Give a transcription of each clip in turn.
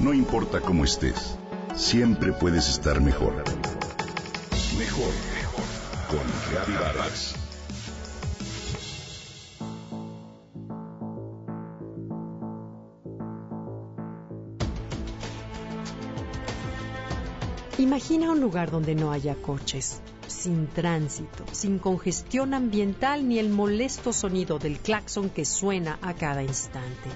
No importa cómo estés, siempre puedes estar mejor. Mejor, mejor. Con Reavivadas. Imagina un lugar donde no haya coches, sin tránsito, sin congestión ambiental ni el molesto sonido del claxon que suena a cada instante.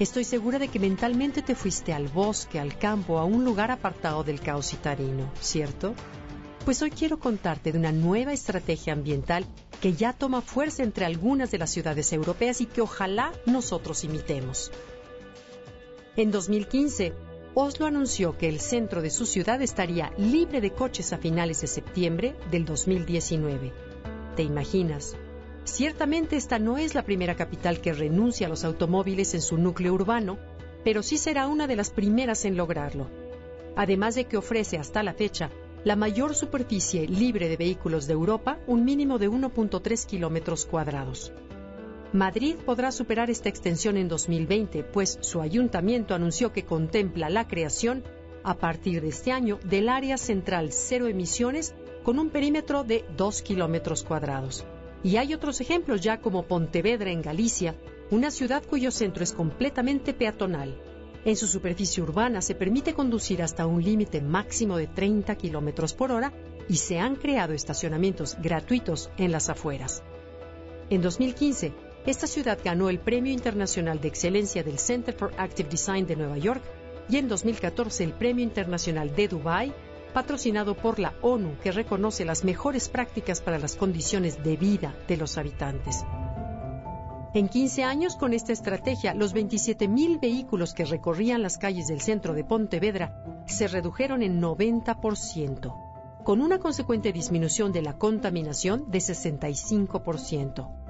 Estoy segura de que mentalmente te fuiste al bosque, al campo, a un lugar apartado del caos citarino, ¿cierto? Pues hoy quiero contarte de una nueva estrategia ambiental que ya toma fuerza entre algunas de las ciudades europeas y que ojalá nosotros imitemos. En 2015, Oslo anunció que el centro de su ciudad estaría libre de coches a finales de septiembre del 2019. ¿Te imaginas? Ciertamente esta no es la primera capital que renuncia a los automóviles en su núcleo urbano, pero sí será una de las primeras en lograrlo. Además de que ofrece hasta la fecha la mayor superficie libre de vehículos de Europa, un mínimo de 1.3 kilómetros cuadrados. Madrid podrá superar esta extensión en 2020, pues su ayuntamiento anunció que contempla la creación, a partir de este año, del área central cero emisiones con un perímetro de 2 kilómetros cuadrados. Y hay otros ejemplos ya como Pontevedra en Galicia, una ciudad cuyo centro es completamente peatonal. En su superficie urbana se permite conducir hasta un límite máximo de 30 kilómetros por hora y se han creado estacionamientos gratuitos en las afueras. En 2015, esta ciudad ganó el Premio Internacional de Excelencia del Center for Active Design de Nueva York y en 2014 el Premio Internacional de Dubai, patrocinado por la ONU, que reconoce las mejores prácticas para las condiciones de vida de los habitantes. En 15 años, con esta estrategia, los 27.000 vehículos que recorrían las calles del centro de Pontevedra se redujeron en 90%, con una consecuente disminución de la contaminación de 65%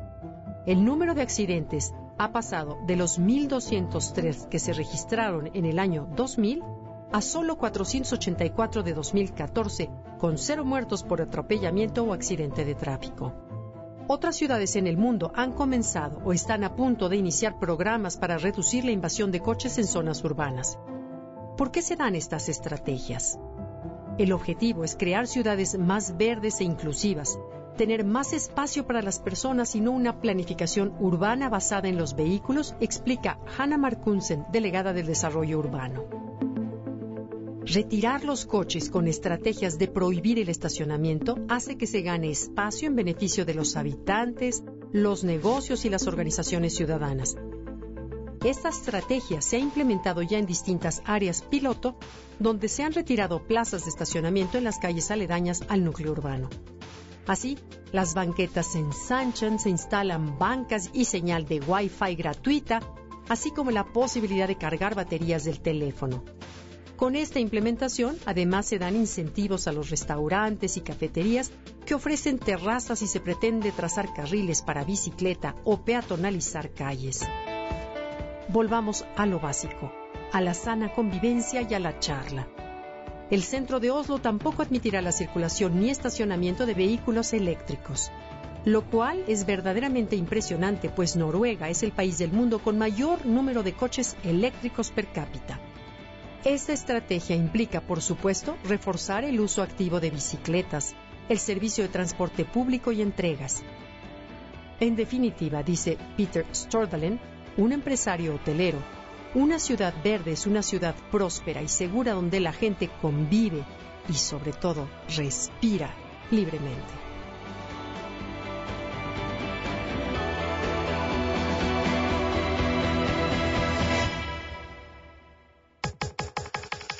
el número de accidentes ha pasado de los 1.203 que se registraron en el año 2000 a solo 484 de 2014, con cero muertos por atropellamiento o accidente de tráfico. Otras ciudades en el mundo han comenzado o están a punto de iniciar programas para reducir la invasión de coches en zonas urbanas. ¿Por qué se dan estas estrategias? El objetivo es crear ciudades más verdes e inclusivas, tener más espacio para las personas y no una planificación urbana basada en los vehículos, explica Hannah Markunsen, delegada del desarrollo urbano. Retirar los coches con estrategias de prohibir el estacionamiento hace que se gane espacio en beneficio de los habitantes, los negocios y las organizaciones ciudadanas. Esta estrategia se ha implementado ya en distintas áreas piloto, donde se han retirado plazas de estacionamiento en las calles aledañas al núcleo urbano. Así, las banquetas se ensanchan, se instalan bancas y señal de Wi-Fi gratuita, así como la posibilidad de cargar baterías del teléfono. Con esta implementación, además se dan incentivos a los restaurantes y cafeterías que ofrecen terrazas y se pretende trazar carriles para bicicleta o peatonalizar calles. Volvamos a lo básico, a la sana convivencia y a la charla. El centro de Oslo tampoco admitirá la circulación ni estacionamiento de vehículos eléctricos, lo cual es verdaderamente impresionante, pues Noruega es el país del mundo con mayor número de coches eléctricos per cápita. Esta estrategia implica, por supuesto, reforzar el uso activo de bicicletas, el servicio de transporte público y entregas. En definitiva, dice Peter Stordalen, un empresario hotelero, una ciudad verde es una ciudad próspera y segura donde la gente convive y sobre todo respira libremente.